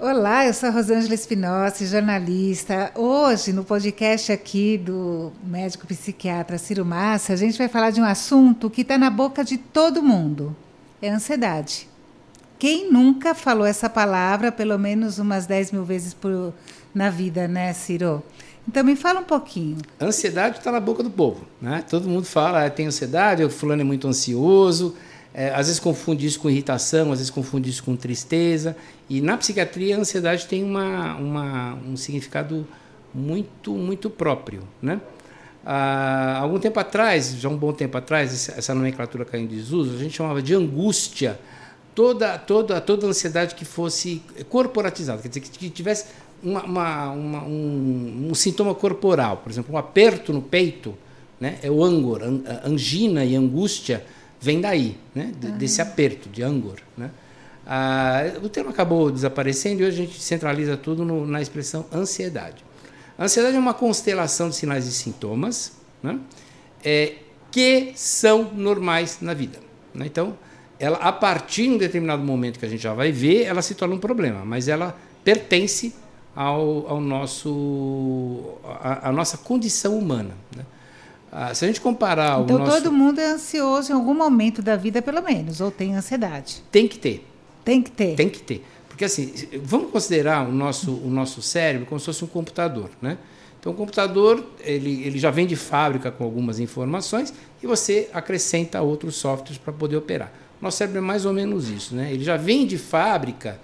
Olá, eu sou a Rosângela Espinosa, jornalista. Hoje, no podcast aqui do médico psiquiatra Ciro Massa, a gente vai falar de um assunto que está na boca de todo mundo: é a ansiedade. Quem nunca falou essa palavra pelo menos umas 10 mil vezes por, na vida, né, Ciro? Então me fala um pouquinho. Ansiedade está na boca do povo, né? Todo mundo fala, ah, tem ansiedade, o fulano é muito ansioso, é, às vezes confunde isso com irritação, às vezes confunde isso com tristeza. E na psiquiatria a ansiedade tem uma, uma um significado muito, muito próprio. Né? Há algum tempo atrás, já um bom tempo atrás, essa nomenclatura caiu em desuso, a gente chamava de angústia toda, toda, toda ansiedade que fosse corporatizada, quer dizer, que tivesse uma, uma, uma, um, um, sintoma corporal, por exemplo, um aperto no peito, né? é o angor, angina e angústia vem daí, né? Uhum. desse aperto, de angor. Né? Ah, o termo acabou desaparecendo e hoje a gente centraliza tudo no, na expressão ansiedade. A ansiedade é uma constelação de sinais e sintomas né? é, que são normais na vida. Né? Então, ela, a partir de um determinado momento que a gente já vai ver, ela se torna um problema, mas ela pertence ao, ao nosso, a, a nossa condição humana. Né? Ah, se a gente comparar então, o nosso... todo mundo é ansioso em algum momento da vida, pelo menos, ou tem ansiedade? Tem que ter. Tem que ter. Tem que ter. Porque assim, vamos considerar o nosso, o nosso cérebro como se fosse um computador, né? Então, o computador ele, ele já vem de fábrica com algumas informações e você acrescenta outros softwares para poder operar. Nosso cérebro é mais ou menos isso, né? Ele já vem de fábrica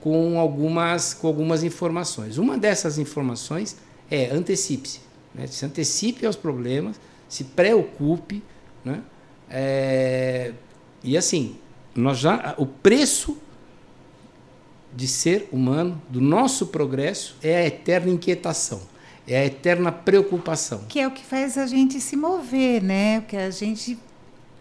com algumas, com algumas informações. Uma dessas informações é antecipe-se. Né? Se antecipe aos problemas, se preocupe. Né? É, e assim, nós já, o preço de ser humano, do nosso progresso, é a eterna inquietação, é a eterna preocupação. Que é o que faz a gente se mover, né? Que a gente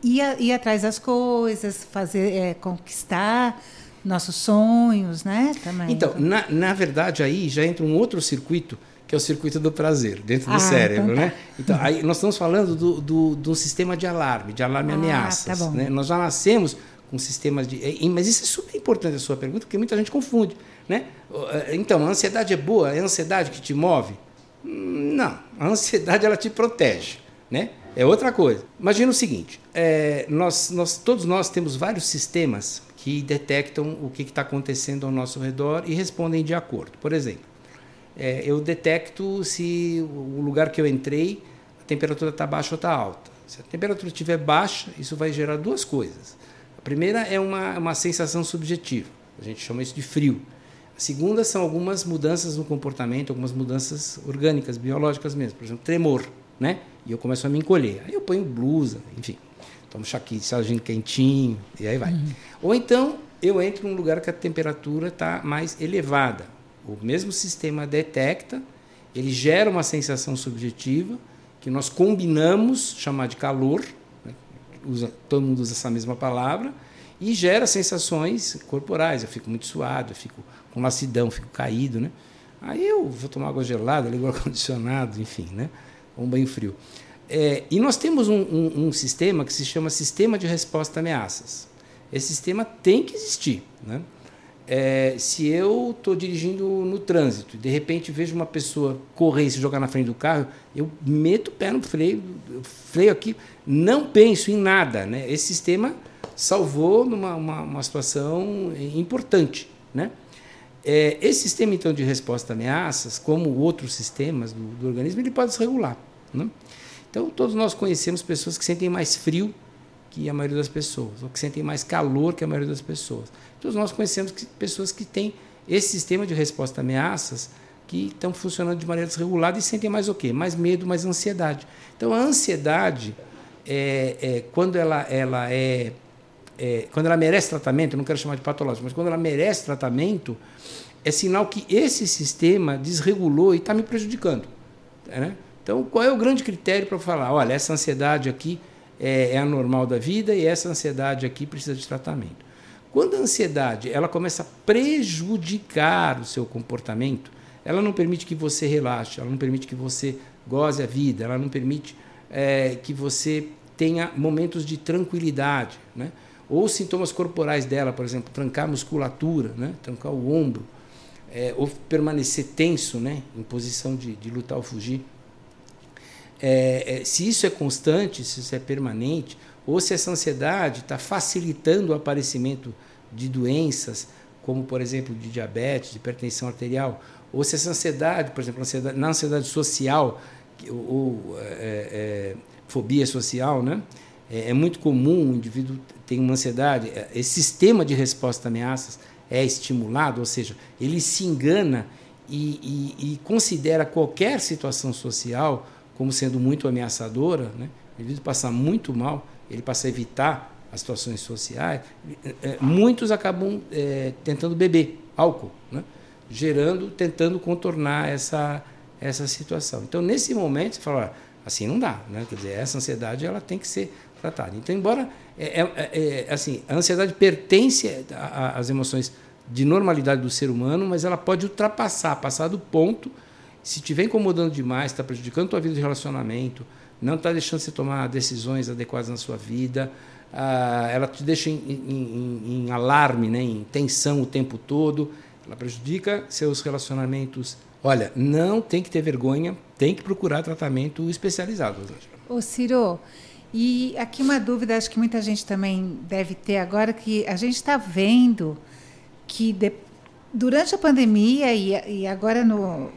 ir, ir atrás das coisas, fazer, é, conquistar nossos sonhos, né? Também. Então, na, na verdade, aí já entra um outro circuito que é o circuito do prazer, dentro do ah, cérebro, então tá. né? Então, aí nós estamos falando do, do, do sistema de alarme, de alarme ah, ameaças. Tá né? Nós já nascemos com sistemas de. Mas isso é super importante a sua pergunta, porque muita gente confunde. Né? Eh, então, a ansiedade é boa? É a ansiedade que te move? Hum, não, a ansiedade ela te protege. Né? É outra coisa. Imagina o seguinte: é, nós, nós, todos nós temos vários sistemas que detectam o que está acontecendo ao nosso redor e respondem de acordo. Por exemplo, é, eu detecto se o lugar que eu entrei, a temperatura está baixa ou está alta. Se a temperatura estiver baixa, isso vai gerar duas coisas. A primeira é uma, uma sensação subjetiva, a gente chama isso de frio. A segunda são algumas mudanças no comportamento, algumas mudanças orgânicas, biológicas mesmo. Por exemplo, tremor, né? E eu começo a me encolher. Aí eu ponho blusa, enfim. Tomo chaquinho, quentinho, e aí vai. Uhum. Ou então eu entro num lugar que a temperatura está mais elevada o mesmo sistema detecta, ele gera uma sensação subjetiva que nós combinamos chamar de calor, né? usa, todo mundo usa essa mesma palavra, e gera sensações corporais. Eu fico muito suado, eu fico com lacidão, fico caído, né? Aí eu vou tomar água gelada, ligo o ar-condicionado, enfim, né? um banho frio. É, e nós temos um, um, um, sistema que se chama Sistema de Resposta a Ameaças. Esse sistema tem que existir. Né? É, se eu estou dirigindo no trânsito e de repente vejo uma pessoa correr e se jogar na frente do carro, eu meto o pé no freio, freio aqui, não penso em nada. Né? Esse sistema salvou numa uma, uma situação importante. Né? É, esse sistema então de resposta a ameaças, como outros sistemas do, do organismo, ele pode se regular. Né? Então todos nós conhecemos pessoas que sentem mais frio que a maioria das pessoas, ou que sentem mais calor que a maioria das pessoas. Todos nós conhecemos pessoas que têm esse sistema de resposta a ameaças que estão funcionando de maneira desregulada e sentem mais o quê? Mais medo, mais ansiedade. Então, a ansiedade, é, é, quando ela, ela é, é, quando ela merece tratamento, não quero chamar de patológico, mas quando ela merece tratamento, é sinal que esse sistema desregulou e está me prejudicando. Né? Então, qual é o grande critério para falar, olha, essa ansiedade aqui é, é anormal da vida e essa ansiedade aqui precisa de tratamento. Quando a ansiedade ela começa a prejudicar o seu comportamento, ela não permite que você relaxe, ela não permite que você goze a vida, ela não permite é, que você tenha momentos de tranquilidade, né? Ou sintomas corporais dela, por exemplo, trancar a musculatura, né? trancar o ombro, é, ou permanecer tenso, né, em posição de, de lutar ou fugir. É, é, se isso é constante, se isso é permanente, ou se essa ansiedade está facilitando o aparecimento de doenças, como por exemplo de diabetes, de hipertensão arterial, ou se essa ansiedade, por exemplo, ansiedade, na ansiedade social, ou, é, é, fobia social, né? É, é, muito comum o indivíduo ter uma ansiedade, é, esse sistema de resposta a ameaças é estimulado, ou seja, ele se engana e, e, e considera qualquer situação social como sendo muito ameaçadora, né? o indivíduo passa muito mal, ele passa a evitar as situações sociais, é, muitos acabam é, tentando beber álcool, né? gerando, tentando contornar essa, essa situação. Então, nesse momento, você fala, assim não dá, né? Quer dizer, essa ansiedade ela tem que ser tratada. Então, embora é, é, é, assim, a ansiedade pertence às emoções de normalidade do ser humano, mas ela pode ultrapassar, passar do ponto, se estiver incomodando demais, está prejudicando a tua vida de relacionamento, não está deixando você tomar decisões adequadas na sua vida, ah, ela te deixa em, em, em, alarme, né, em tensão o tempo todo, ela prejudica seus relacionamentos. Olha, não tem que ter vergonha, tem que procurar tratamento especializado. Ô Ciro, e aqui uma dúvida, acho que muita gente também deve ter agora, que a gente está vendo que de, durante a pandemia e, e agora no,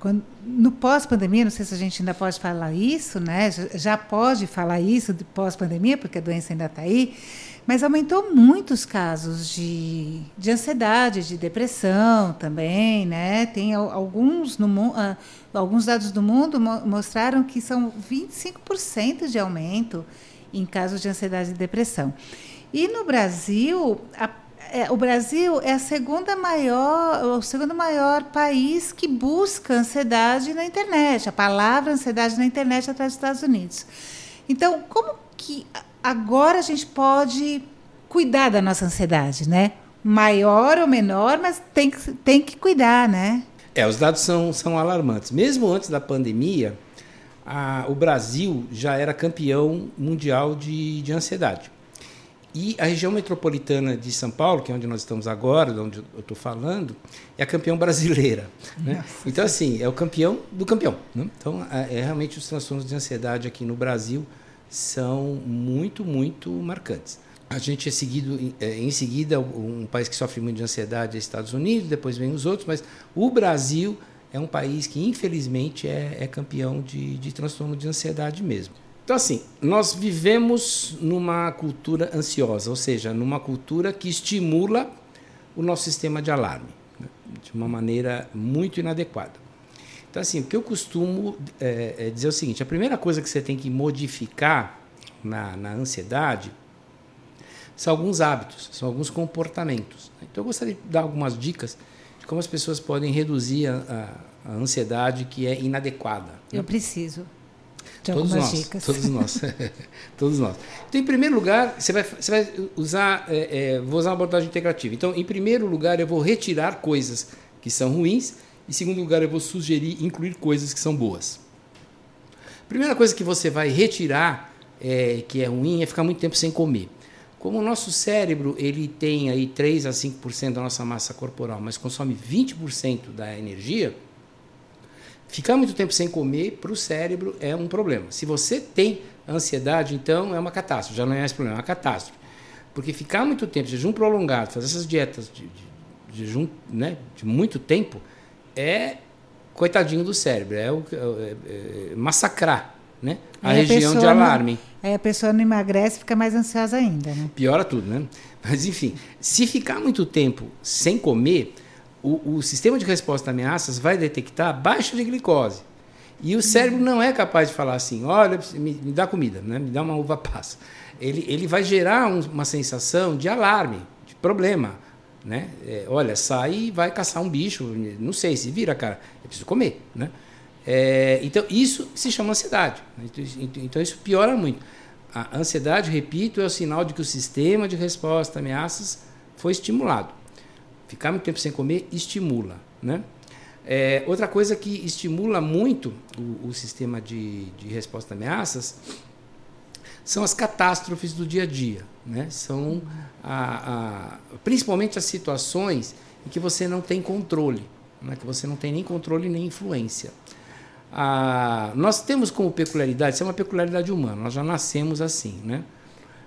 quando, no pós-pandemia, não sei se a gente ainda pode falar isso, né? Já pode falar isso de pós-pandemia, porque a doença ainda está aí, mas aumentou muitos casos de, de ansiedade, de depressão também, né? Tem alguns, no, uh, alguns dados do mundo mostraram que são 25% de aumento em casos de ansiedade e depressão. E no Brasil, a é, o Brasil é a segunda maior, o segundo maior país que busca ansiedade na internet, a palavra ansiedade na internet atrás dos Estados Unidos. Então, como que agora a gente pode cuidar da nossa ansiedade, né? Maior ou menor, mas tem que, tem que cuidar, né? É, os dados são, são alarmantes. Mesmo antes da pandemia, a, o Brasil já era campeão mundial de, de ansiedade. E a região metropolitana de São Paulo, que é onde nós estamos agora, de onde eu estou falando, é a campeã brasileira. Né? Então, assim, é o campeão do campeão. Né? Então, é, é, realmente os transtornos de ansiedade aqui no Brasil são muito, muito marcantes. A gente é seguido, é, em seguida, um país que sofre muito de ansiedade é Estados Unidos, depois vem os outros, mas o Brasil é um país que, infelizmente, é, é campeão de, de transtorno de ansiedade mesmo. Então, assim, nós vivemos numa cultura ansiosa, ou seja, numa cultura que estimula o nosso sistema de alarme né, de uma maneira muito inadequada. Então, assim, o que eu costumo é, é dizer é o seguinte: a primeira coisa que você tem que modificar na, na ansiedade são alguns hábitos, são alguns comportamentos. Então, eu gostaria de dar algumas dicas de como as pessoas podem reduzir a, a, a ansiedade que é inadequada. Né? Eu preciso de todos nós, dicas. Todos nós. todos nós. Então, em primeiro lugar, você vai, você vai usar, é, é, vou usar uma abordagem integrativa. Então, em primeiro lugar, eu vou retirar coisas que são ruins. Em segundo lugar, eu vou sugerir incluir coisas que são boas. Primeira coisa que você vai retirar é, que é ruim é ficar muito tempo sem comer. Como o nosso cérebro ele tem aí 3 a 5% da nossa massa corporal, mas consome 20% da energia, Ficar muito tempo sem comer para o cérebro é um problema. Se você tem ansiedade, então é uma catástrofe, já não é mais problema, é uma catástrofe. Porque ficar muito tempo, jejum prolongado, fazer essas dietas de, de, jejum né, de muito tempo, é coitadinho do cérebro, é, o, é, é, é massacrar né, a região a de alarme. Não, aí a pessoa não emagrece e fica mais ansiosa ainda. Né? Piora tudo, né? Mas enfim, se ficar muito tempo sem comer, o, o sistema de resposta a ameaças vai detectar baixa de glicose. E o cérebro não é capaz de falar assim: olha, me, me dá comida, né? me dá uma uva passa. Ele, ele vai gerar um, uma sensação de alarme, de problema. Né? É, olha, sai e vai caçar um bicho, não sei se vira, cara, eu preciso comer. Né? É, então, isso se chama ansiedade. Então, isso piora muito. A ansiedade, repito, é o sinal de que o sistema de resposta a ameaças foi estimulado. Ficar muito tempo sem comer estimula. Né? É, outra coisa que estimula muito o, o sistema de, de, resposta a ameaças são as catástrofes do dia a dia. Né? São a, a, principalmente as situações em que você não tem controle, né? que você não tem nem controle nem influência. Ah, nós temos como peculiaridade, isso é uma peculiaridade humana, nós já nascemos assim, né?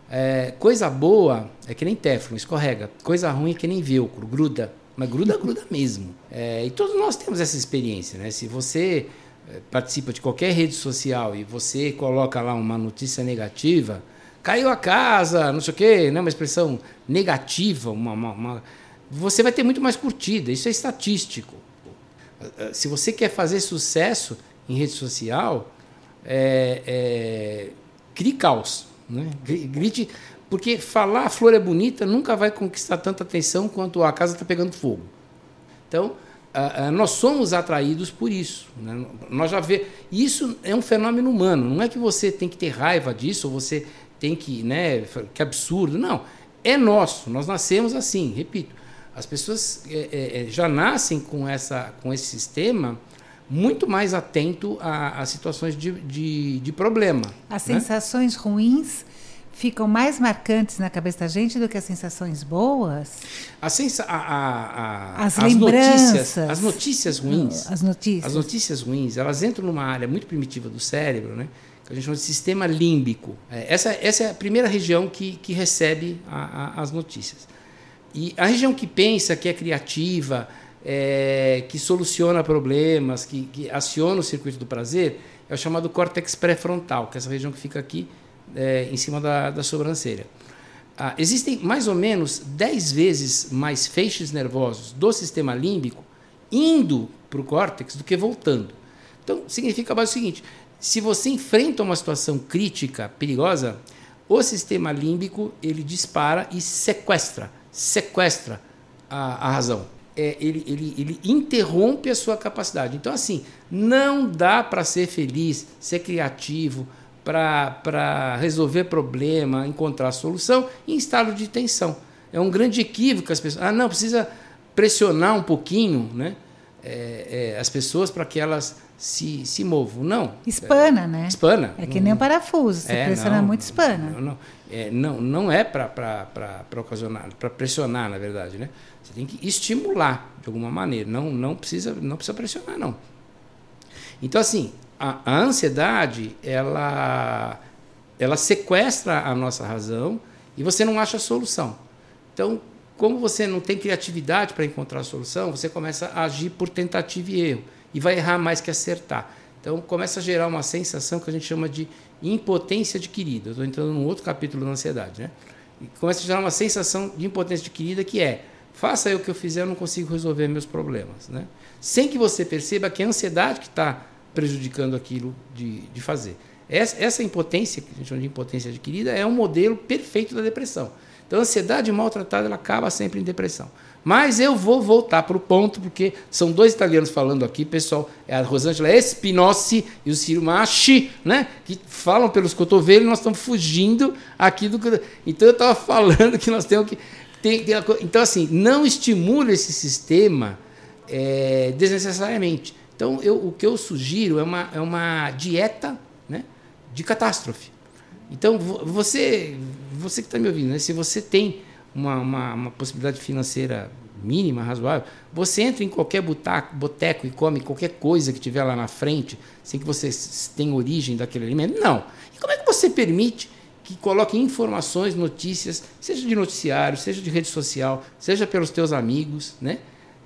É, coisa boa é que nem Teflon, escorrega. Coisa ruim é que nem velcro, gruda. Mas gruda, gruda mesmo. É, e todos nós temos essa experiência, né? Se você é, participa de qualquer rede social e você coloca lá uma notícia negativa, caiu a casa, não sei o quê, né? uma expressão negativa, uma, uma, uma, você vai ter muito mais curtida. Isso é estatístico. Se você quer fazer sucesso em rede social, é, é, crie caos. Né? Grite, porque falar a flor é bonita nunca vai conquistar tanta atenção quanto a casa está pegando fogo. Então, nós somos atraídos por isso. Né? Nós já vê isso é um fenômeno humano. Não é que você tem que ter raiva disso ou você tem que, né, que absurdo. Não, é nosso. Nós nascemos assim. Repito, as pessoas é, é, é já nascem com essa, com esse sistema muito mais atento a, a situações de, de, de, problema. As né? sensações ruins ficam mais marcantes na cabeça da gente do que as sensações boas? A sensa a, a, as, as lembranças. Notícias, as notícias ruins. As notícias. As notícias ruins, elas entram numa área muito primitiva do cérebro, né? que a gente chama de sistema límbico. É, essa, essa é a primeira região que, que recebe as notícias. E a região que pensa, que é criativa, é, que soluciona problemas, que, que, aciona o circuito do prazer, é o chamado córtex pré-frontal, que é essa região que fica aqui é, em cima da, da sobrancelha. Ah, existem mais ou menos 10 vezes mais feixes nervosos do sistema límbico indo para o córtex do que voltando. Então, significa o seguinte: se você enfrenta uma situação crítica, perigosa, o sistema límbico ele dispara e sequestra, sequestra a, a razão é, ele, ele, ele interrompe a sua capacidade. Então, assim, não dá para ser feliz, ser criativo, para resolver problema, encontrar solução em estado de tensão. É um grande equívoco as pessoas. Ah, não, precisa pressionar um pouquinho né? É, é, as pessoas para que elas se, se movam. Não. Espana, né? Espana. É que nem um parafuso. Você é, pressiona muito espana. Não, não, é, não, não é para ocasionar, para pressionar, na verdade, né? Você tem que estimular de alguma maneira, não, não, precisa, não precisa pressionar, não. Então, assim, a, a ansiedade, ela, ela sequestra a nossa razão e você não acha solução. Então, como você não tem criatividade para encontrar a solução, você começa a agir por tentativa e erro e vai errar mais que acertar. Então, começa a gerar uma sensação que a gente chama de impotência adquirida. Estou entrando num outro capítulo da ansiedade, né? E começa a gerar uma sensação de impotência adquirida que é Faça aí o que eu fizer, eu não consigo resolver meus problemas. Né? Sem que você perceba que é a ansiedade que está prejudicando aquilo de, de fazer. Essa, essa impotência, que a gente chama de impotência adquirida, é um modelo perfeito da depressão. Então, a ansiedade maltratada ela acaba sempre em depressão. Mas eu vou voltar para o ponto, porque são dois italianos falando aqui, pessoal, é a Rosângela Espinossi e o Ciro Maschi, né, que falam pelos cotovelos e nós estamos fugindo aqui do. Então, eu estava falando que nós temos que tem, tem então, assim, não estimula esse sistema é, desnecessariamente. Então, eu, o que eu sugiro é uma, é uma dieta né, de catástrofe. Então, você, você que está me ouvindo, né, se você tem uma, uma, uma, possibilidade financeira mínima, razoável, você entra em qualquer butaco, boteco e come qualquer coisa que tiver lá na frente, sem que você tenha origem daquele alimento? Não. E como é que você permite que coloque informações, notícias, seja de noticiário, seja de rede social, seja pelos teus amigos, né?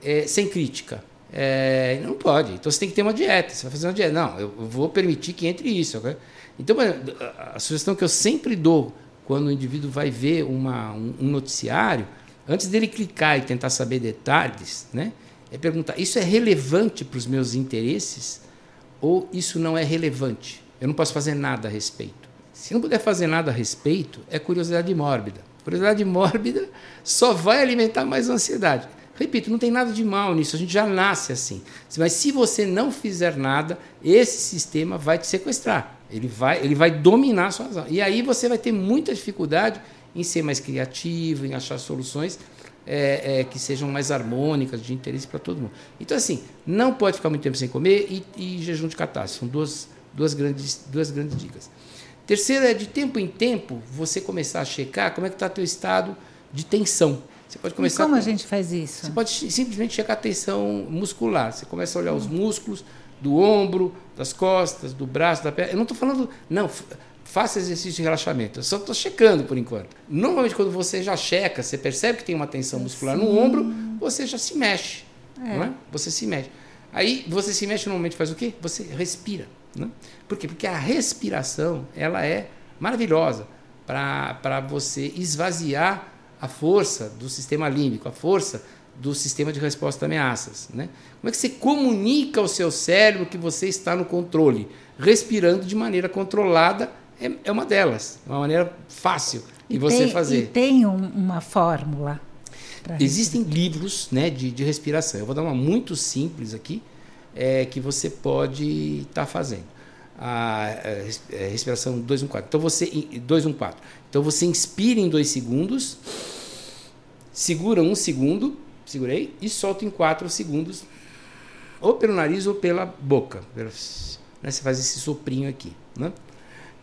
É, sem crítica. É, não pode. Então você tem que ter uma dieta. Você vai fazer uma dieta. Não, eu vou permitir que entre isso. Okay? Então a sugestão que eu sempre dou quando o indivíduo vai ver uma, um, um noticiário, antes dele clicar e tentar saber detalhes, né? É perguntar: isso é relevante para os meus interesses ou isso não é relevante? Eu não posso fazer nada a respeito. Se não puder fazer nada a respeito, é curiosidade mórbida. Curiosidade mórbida só vai alimentar mais ansiedade. Repito, não tem nada de mal nisso, a gente já nasce assim. Mas se você não fizer nada, esse sistema vai te sequestrar. Ele vai, ele vai dominar a sua razão. E aí você vai ter muita dificuldade em ser mais criativo, em achar soluções é, é, que sejam mais harmônicas, de interesse para todo mundo. Então, assim, não pode ficar muito tempo sem comer e, e jejum de catástrofe. São duas, duas, grandes, duas grandes dicas. Terceiro é de tempo em tempo você começar a checar como é que está teu estado de tensão. Você pode começar. E como com, a gente faz isso? Você pode simplesmente checar a tensão muscular. Você começa a olhar os músculos do ombro, das costas, do braço, da perna. Eu não estou falando. Não, faça exercício de relaxamento. Eu só estou checando por enquanto. Normalmente, quando você já checa, você percebe que tem uma tensão muscular Sim. no ombro, você já se mexe. É. Não é? Você se mexe. Aí você se mexe normalmente faz o quê? Você respira. Né? Por quê? Porque a respiração ela é maravilhosa para você esvaziar a força do sistema límbico, a força do sistema de resposta a ameaças. Né? Como é que você comunica ao seu cérebro que você está no controle? Respirando de maneira controlada é, é uma delas, é uma maneira fácil de você tem, fazer. E tem um, uma fórmula. Existem livros né, de, de respiração. Eu vou dar uma muito simples aqui, é, que você pode estar tá fazendo. A, a, a respiração 214. Então você 214. Então você inspira em 2 segundos, segura um segundo, segurei e solta em 4 segundos, ou pelo nariz ou pela boca. Né? Você faz esse soprinho aqui, né?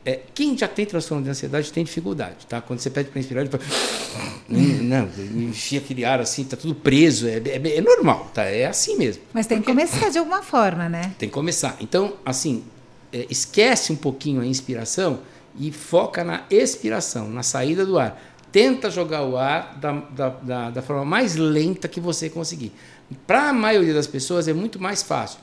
É, quem já tem transtorno de ansiedade tem dificuldade, tá? Quando você pede para inspirar, ele fala, não, enfia aquele ar assim, tá tudo preso, é, é, é, normal, tá? É assim mesmo. Mas tem Porque... que começar de alguma forma, né? Tem que começar. Então, assim, é, esquece um pouquinho a inspiração e foca na expiração, na saída do ar. Tenta jogar o ar da, da, da, da forma mais lenta que você conseguir. Para a maioria das pessoas é muito mais fácil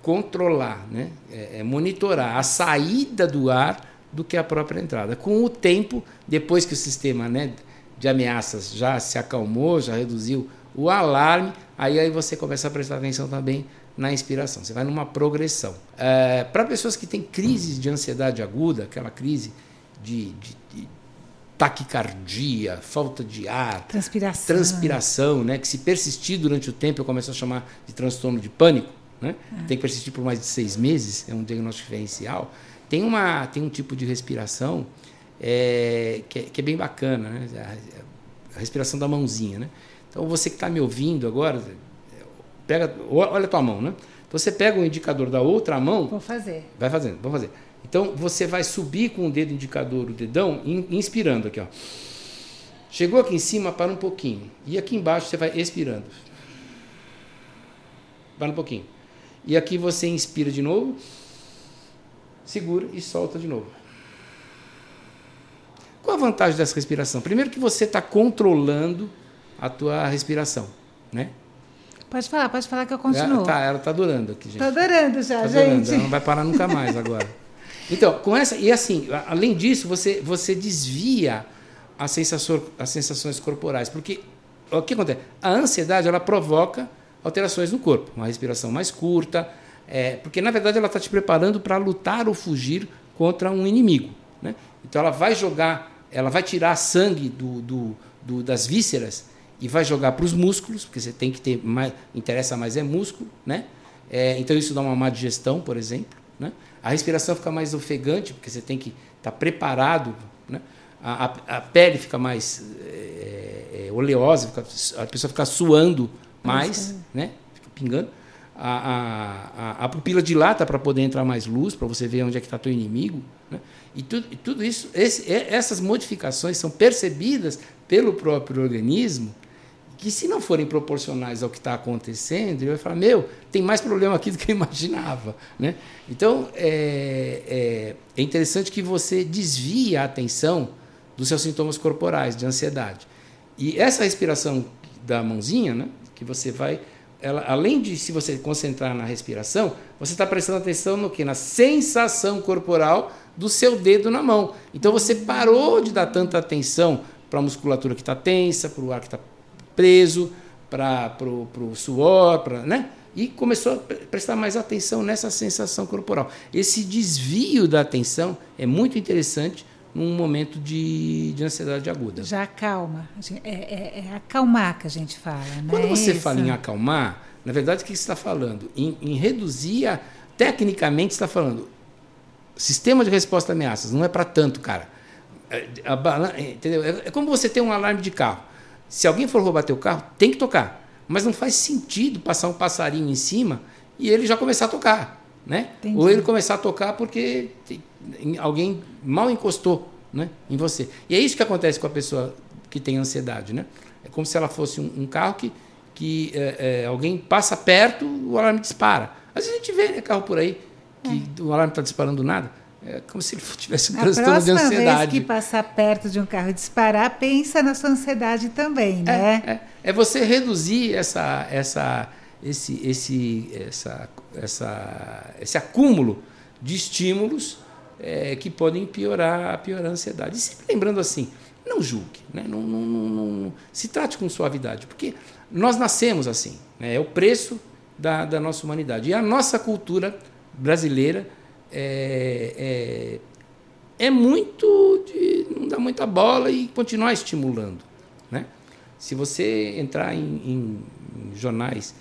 controlar, né? É, é monitorar a saída do ar do que a própria entrada. Com o tempo, depois que o sistema né, de ameaças já se acalmou, já reduziu o alarme, aí, aí você começa a prestar atenção também na inspiração. Você vai numa progressão. É, Para pessoas que têm crises de ansiedade aguda, aquela crise de, de, de, taquicardia, falta de ar, transpiração, transpiração né, que se persistir durante o tempo eu começo a chamar de transtorno de pânico, né? É. tem que persistir por mais de seis meses, é um diagnóstico diferencial. Tem, uma, tem um tipo de respiração é, que, é, que, é, bem bacana, né? a, a, respiração da mãozinha. Né? Então, você que está me ouvindo agora, pega, olha a tua mão. Né? Então, você pega o indicador da outra mão. Vou fazer. Vai fazendo, vamos fazer. Então, você vai subir com o dedo indicador, o dedão, inspirando aqui. Ó. Chegou aqui em cima, para um pouquinho. E aqui embaixo você vai expirando. Para um pouquinho. E aqui você inspira de novo segura e solta de novo. Qual a vantagem dessa respiração? Primeiro que você está controlando a tua respiração, né? Pode falar, pode falar que eu continuo. Ela está ela tá durando aqui, gente. Está durando já, tá gente. Durando, ela não vai parar nunca mais agora. Então, com essa e assim, além disso, você você desvia as sensações, as sensações corporais, porque o que acontece? A ansiedade ela provoca alterações no corpo, uma respiração mais curta, é, porque, na verdade, ela está te preparando para lutar ou fugir contra um inimigo. Né? Então, ela vai jogar, ela vai tirar sangue do, do, do das vísceras e vai jogar para os músculos, porque você tem que ter mais, interessa mais é músculo, né? É, então isso dá uma má digestão, por exemplo. Né? A respiração fica mais ofegante, porque você tem que estar tá preparado. Né? A, a, a, pele fica mais é, é, oleosa, fica, a pessoa fica suando mais, né? fica pingando a, a, a pupila dilata para poder entrar mais luz, para você ver onde é que está teu inimigo. Né? E, tudo, e tudo isso, esse, essas modificações são percebidas pelo próprio organismo, que se não forem proporcionais ao que está acontecendo, ele vai falar, meu, tem mais problema aqui do que eu imaginava. Né? Então, é, é, é interessante que você desvie a atenção dos seus sintomas corporais de ansiedade. E essa respiração da mãozinha, né, que você vai ela, além de se você concentrar na respiração, você está prestando atenção no que? Na sensação corporal do seu dedo na mão. Então você parou de dar tanta atenção para a musculatura que está tensa, para o ar que está preso, para o suor, pra, né? E começou a prestar mais atenção nessa sensação corporal. Esse desvio da atenção é muito interessante num momento de, de ansiedade aguda. Já acalma. É, é, é acalmar que a gente fala. Né? Quando você Isso. fala em acalmar, na verdade, o que você está falando? Em, em reduzir, a, tecnicamente, está falando sistema de resposta a ameaças. Não é para tanto, cara. É, a, entendeu? É, é como você ter um alarme de carro. Se alguém for roubar teu carro, tem que tocar. Mas não faz sentido passar um passarinho em cima e ele já começar a tocar. Né? Ou ele começar a tocar porque alguém mal encostou né, em você. E é isso que acontece com a pessoa que tem ansiedade. Né? É como se ela fosse um, um carro que, que é, é, alguém passa perto, o alarme dispara. Às vezes a gente vê né, carro por aí que é. o alarme está disparando nada. É como se ele tivesse um transtorno de ansiedade. A próxima vez que passar perto de um carro e disparar, pensa na sua ansiedade também, né? É, é, é você reduzir essa, essa, esse, esse, essa, essa, esse acúmulo de estímulos é, que podem piorar, piorar a ansiedade. E sempre lembrando assim, não julgue, né? não, não, não, não, se trate com suavidade, porque nós nascemos assim, né? é o preço da, da nossa humanidade. E a nossa cultura brasileira é, é, é muito de não dar muita bola e continuar estimulando. Né? Se você entrar em, em jornais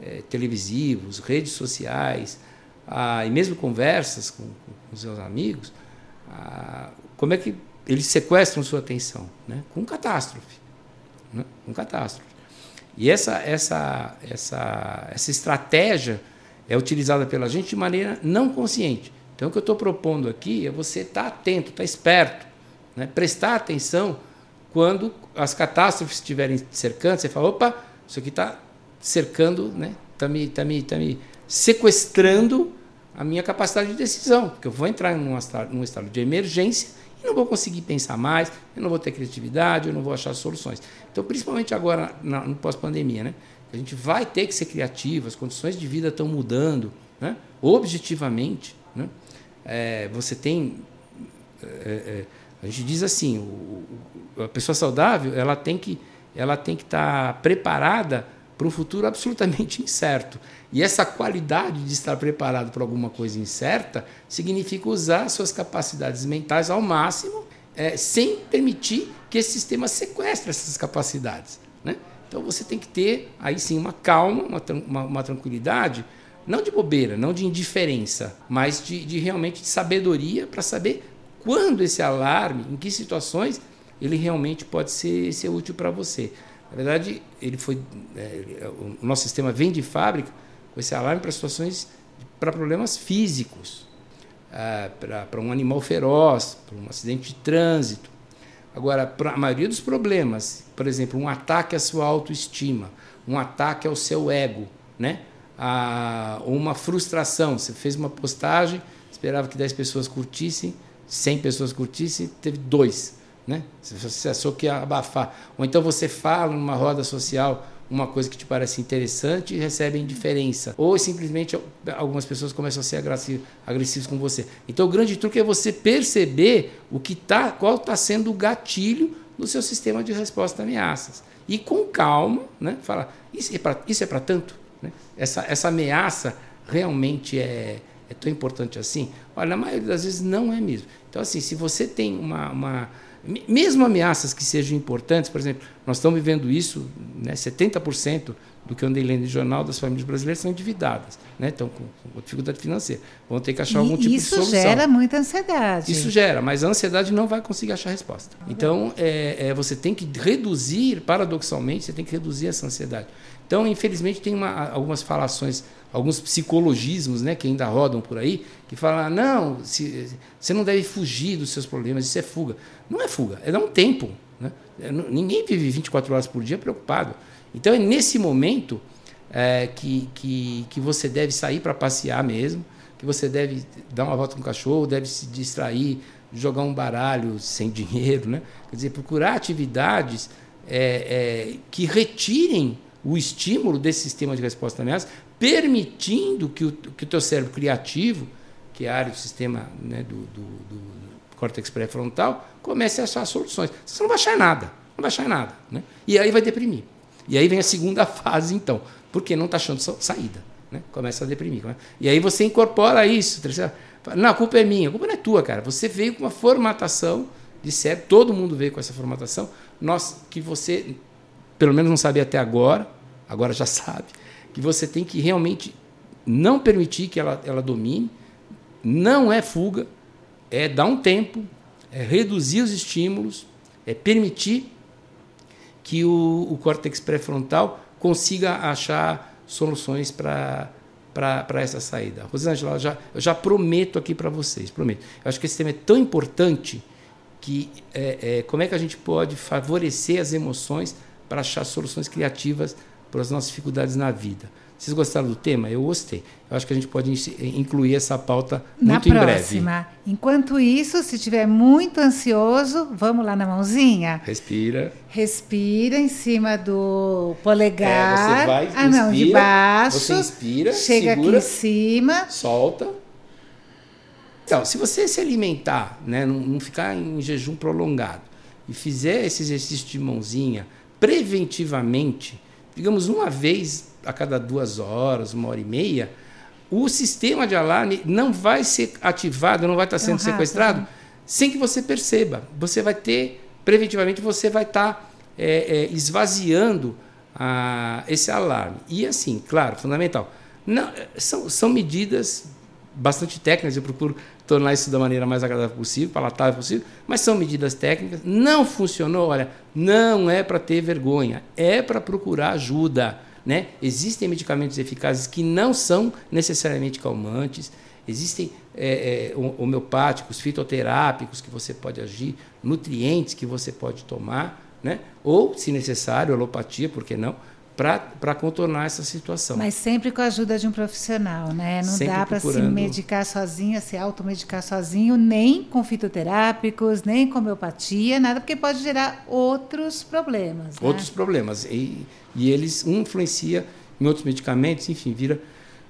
é, televisivos, redes sociais, ah, e mesmo conversas com, com seus amigos, ah, como é que eles sequestram sua atenção? Né? Com catástrofe. Né? Com catástrofe. E essa, essa, essa, essa estratégia é utilizada pela gente de maneira não consciente. Então, o que eu estou propondo aqui é você estar tá atento, estar tá esperto, né? prestar atenção quando as catástrofes estiverem cercando. Você fala: opa, isso aqui está cercando, está né? Tá me, tá me, tá me sequestrando a minha capacidade de decisão, porque eu vou entrar num num estado de emergência e não vou conseguir pensar mais, eu não vou ter criatividade, eu não vou achar soluções. Então, principalmente agora, no pós-pandemia, né? A gente vai ter que ser criativo, as condições de vida estão mudando, né? objetivamente. Né? É, você tem. É, é, a gente diz assim: o, a pessoa saudável ela tem que ela tem que estar tá preparada para um futuro absolutamente incerto. E essa qualidade de estar preparado para alguma coisa incerta significa usar suas capacidades mentais ao máximo, é, sem permitir que esse sistema sequestre essas capacidades. Né? Então você tem que ter aí sim uma calma, uma, uma, uma tranquilidade, não de bobeira, não de indiferença, mas de, de realmente de sabedoria para saber quando esse alarme, em que situações ele realmente pode ser, ser útil para você. Na verdade, ele foi, é, o nosso sistema vem de fábrica com esse alarme para situações, para problemas físicos, ah, para um animal feroz, para um acidente de trânsito, Agora, para a maioria dos problemas, por exemplo, um ataque à sua autoestima, um ataque ao seu ego, né? A, uma frustração. Você fez uma postagem, esperava que 10 pessoas curtissem, 100 pessoas curtissem, teve dois. Né? Você achou que ia abafar. Ou então você fala numa roda social uma coisa que te parece interessante e recebe indiferença. Ou simplesmente algumas pessoas começam a ser agressivos com você. Então o grande truque é você perceber o que tá, qual está sendo o gatilho do seu sistema de resposta a ameaças. E com calma, né, falar, isso é para é tanto? Né? Essa, essa ameaça realmente é, é tão importante assim? Olha, na maioria das vezes não é mesmo. Então, assim, se você tem uma, uma mesmo ameaças que sejam importantes, por exemplo, nós estamos vivendo isso, né, 70% do que eu andei lendo em jornal das famílias brasileiras são endividadas, né, estão com, com dificuldade financeira. Vão ter que achar algum tipo de solução. Isso gera muita ansiedade. Isso gera, mas a ansiedade não vai conseguir achar resposta. Então, é, é, você tem que reduzir, paradoxalmente, você tem que reduzir essa ansiedade. Então, infelizmente, tem uma, algumas falações alguns psicologismos né, que ainda rodam por aí, que falam, ah, não, se, você não deve fugir dos seus problemas, isso é fuga. Não é fuga, é dar um tempo. Né? É, ninguém vive 24 horas por dia preocupado. Então é nesse momento é, que, que, que você deve sair para passear mesmo, que você deve dar uma volta com o cachorro, deve se distrair, jogar um baralho sem dinheiro. Né? Quer dizer, procurar atividades é, é que retirem o estímulo desse sistema de resposta à ameaça permitindo que o, que o teu cérebro criativo, que é a área do sistema né, do, do, do, córtex pré-frontal, comece a achar soluções. Você não vai achar nada, não vai achar nada. Né? E aí vai deprimir. E aí vem a segunda fase, então, porque não está achando saída. Né? Começa a deprimir. E aí você incorpora isso. Terceira, não, a culpa é minha, a culpa não é tua, cara. Você veio com uma formatação de cérebro, todo mundo veio com essa formatação, nós que você, pelo menos não sabia até agora, agora já sabe, que você tem que realmente não permitir que ela, ela domine. Não é fuga, é dar um tempo, é reduzir os estímulos, é permitir que o, o córtex pré-frontal consiga achar soluções para para essa saída. Rosângela, já, eu já prometo aqui para vocês, prometo. Eu acho que esse tema é tão importante que é, é, como é que a gente pode favorecer as emoções para achar soluções criativas para as nossas dificuldades na vida. Vocês gostaram do tema? Eu gostei. Eu acho que a gente pode incluir essa pauta muito na em próxima. breve. Enquanto isso, se estiver muito ansioso, vamos lá na mãozinha. Respira. Respira em cima do polegar. É, você vai, ah, não, de baixo. Você inspira, chega segura, aqui em cima. Solta. Então, se você se alimentar, né, não, não ficar em jejum prolongado e fizer esse exercício de mãozinha preventivamente, digamos uma vez a cada duas horas, uma hora e meia, o sistema de alarme não vai ser ativado, não vai estar sendo é sequestrado né? sem que você perceba. Você vai ter, preventivamente, você vai estar é, é, esvaziando a, esse alarme. E assim, claro, fundamental. Não, são, são medidas bastante técnicas, eu procuro tornar isso da maneira mais agradável possível, palatável possível, mas são medidas técnicas. Não funcionou, olha, não é para ter vergonha, é para procurar ajuda. Né? Existem medicamentos eficazes que não são necessariamente calmantes, existem é, é, homeopáticos, fitoterápicos que você pode agir, nutrientes que você pode tomar, né? ou, se necessário, alopatia, por que não? Para contornar essa situação. Mas sempre com a ajuda de um profissional, né? Não sempre dá para procurando... se medicar sozinho, se automedicar sozinho, nem com fitoterápicos, nem com homeopatia, nada, porque pode gerar outros problemas. Né? Outros problemas. E, e eles, um influencia em outros medicamentos, enfim, vira.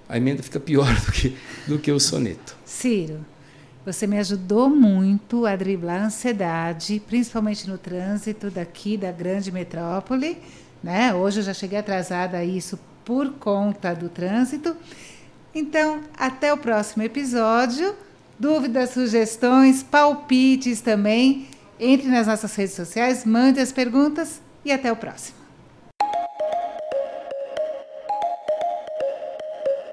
A emenda fica pior do que, do que o soneto. Ciro, você me ajudou muito a driblar a ansiedade, principalmente no trânsito daqui da grande metrópole né? Hoje eu já cheguei atrasada a isso por conta do trânsito. Então, até o próximo episódio. Dúvidas, sugestões, palpites também. Entre nas nossas redes sociais, mande as perguntas e até o próximo.